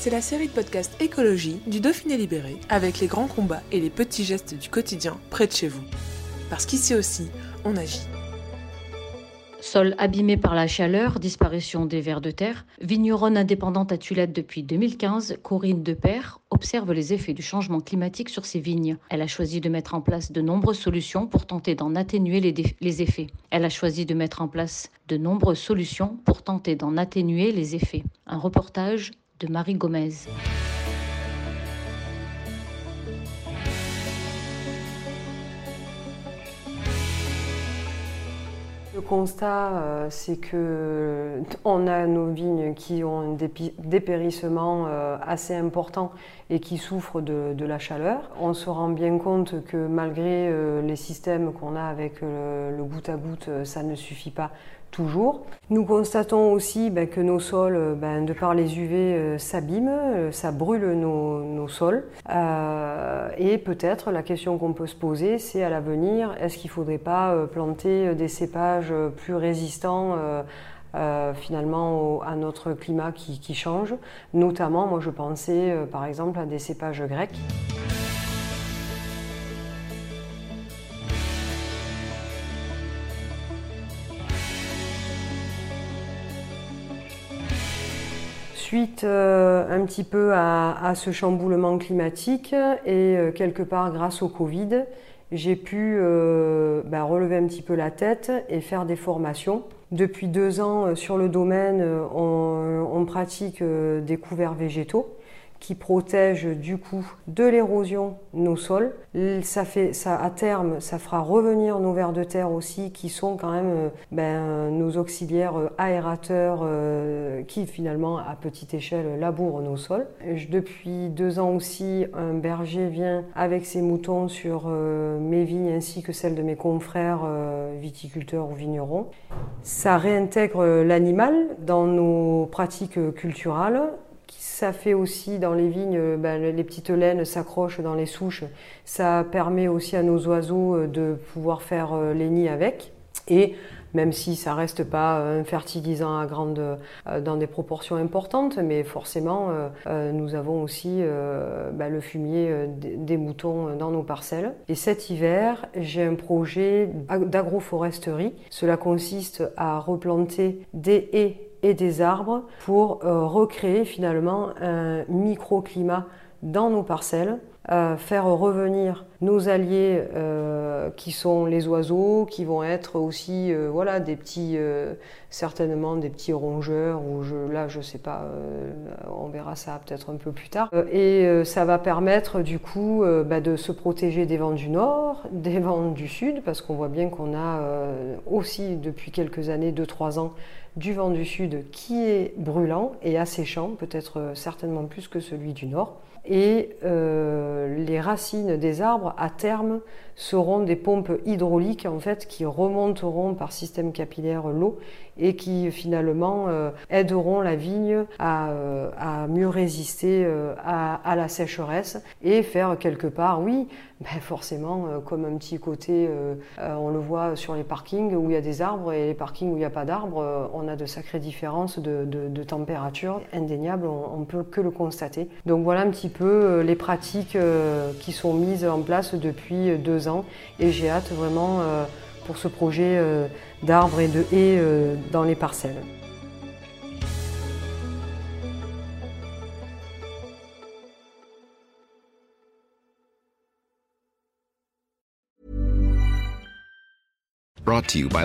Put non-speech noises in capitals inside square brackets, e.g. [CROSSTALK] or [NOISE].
C'est la série de podcasts écologie du Dauphiné libéré avec les grands combats et les petits gestes du quotidien près de chez vous. Parce qu'ici aussi, on agit. Sol abîmé par la chaleur, disparition des vers de terre, vigneronne indépendante à Tulette depuis 2015, Corinne Depère observe les effets du changement climatique sur ses vignes. Elle a choisi de mettre en place de nombreuses solutions pour tenter d'en atténuer les, les, effets. Elle a choisi de mettre en place de nombreuses solutions pour tenter d'en atténuer les effets. Un reportage de Marie Gomez. Le constat, euh, c'est que on a nos vignes qui ont un dépérissement euh, assez important et qui souffrent de, la chaleur. On se rend bien compte que malgré euh, les systèmes qu'on a avec le goutte à goutte, ça ne suffit pas toujours. Nous constatons aussi ben, que nos sols, euh, ben, de par les UV, euh, s'abîment, euh, ça brûle nos, sols. et peut-être la question qu'on peut se poser, c'est à l'avenir, est-ce qu'il ne faudrait pas planter des cépages plus résistants finalement à notre climat qui, change Notamment, moi je pensais par exemple à des cépages grecs. suite euh, un petit peu à, ce chamboulement climatique et euh, quelque part grâce au Covid, j'ai pu euh, bah, relever un petit peu la tête et faire des formations. Depuis deux ans sur le domaine, on pratique des couverts végétaux qui protège du coup de l'érosion nos sols. Ça fait, ça, à terme, ça fera revenir nos vers de terre aussi, qui sont quand même euh, ben, nos auxiliaires euh, aérateurs euh, qui finalement, à petite échelle, labourent nos sols. depuis deux ans aussi, un berger vient avec ses moutons sur mes vignes ainsi que celles de mes confrères viticulteurs ou vignerons. Ça réintègre l'animal dans nos pratiques culturales ça fait aussi dans les vignes, euh, ben, les petites laines s'accrochent dans les souches. Ça permet aussi à nos oiseaux euh, de pouvoir faire euh, les nids avec. Et même si ça reste pas un fertilisant à grande, dans des proportions importantes, mais forcément, nous avons aussi ben, le fumier des moutons dans nos parcelles. Et cet hiver, j'ai un projet d'agroforesterie. Cela consiste à replanter des haies et des arbres pour euh, recréer finalement un microclimat dans nos parcelles, euh, faire revenir nos alliés euh, qui sont les oiseaux, qui vont être aussi voilà des petits certainement des petits rongeurs ou je, là je sais pas, on verra ça peut-être un peu plus tard. et ça va permettre du coup bah, de se protéger des vents du nord, [LAUGHS] des vents du sud, parce qu'on voit bien qu'on a aussi depuis quelques années, 2-3 ans, du vent du sud qui est brûlant et asséchant, peut-être euh, certainement plus que celui du nord. Et euh, les racines des arbres, à terme, seront des pompes hydrauliques en fait qui remonteront par système capillaire l'eau et qui finalement euh, aideront la vigne à, euh, mieux résister euh, à, la sécheresse et faire quelque part, oui, ben forcément comme un petit côté, on le voit sur les parkings où il y a des arbres et les parkings où il n'y a pas d'arbres, on a de sacrées différences de, température indéniables, on, ne peut que le constater. Donc voilà un petit peu les pratiques qui sont mises en place depuis deux ans et j'ai hâte vraiment euh, pour ce projet euh, d'arbres et de haies euh, dans les parcelles. Brought to you by.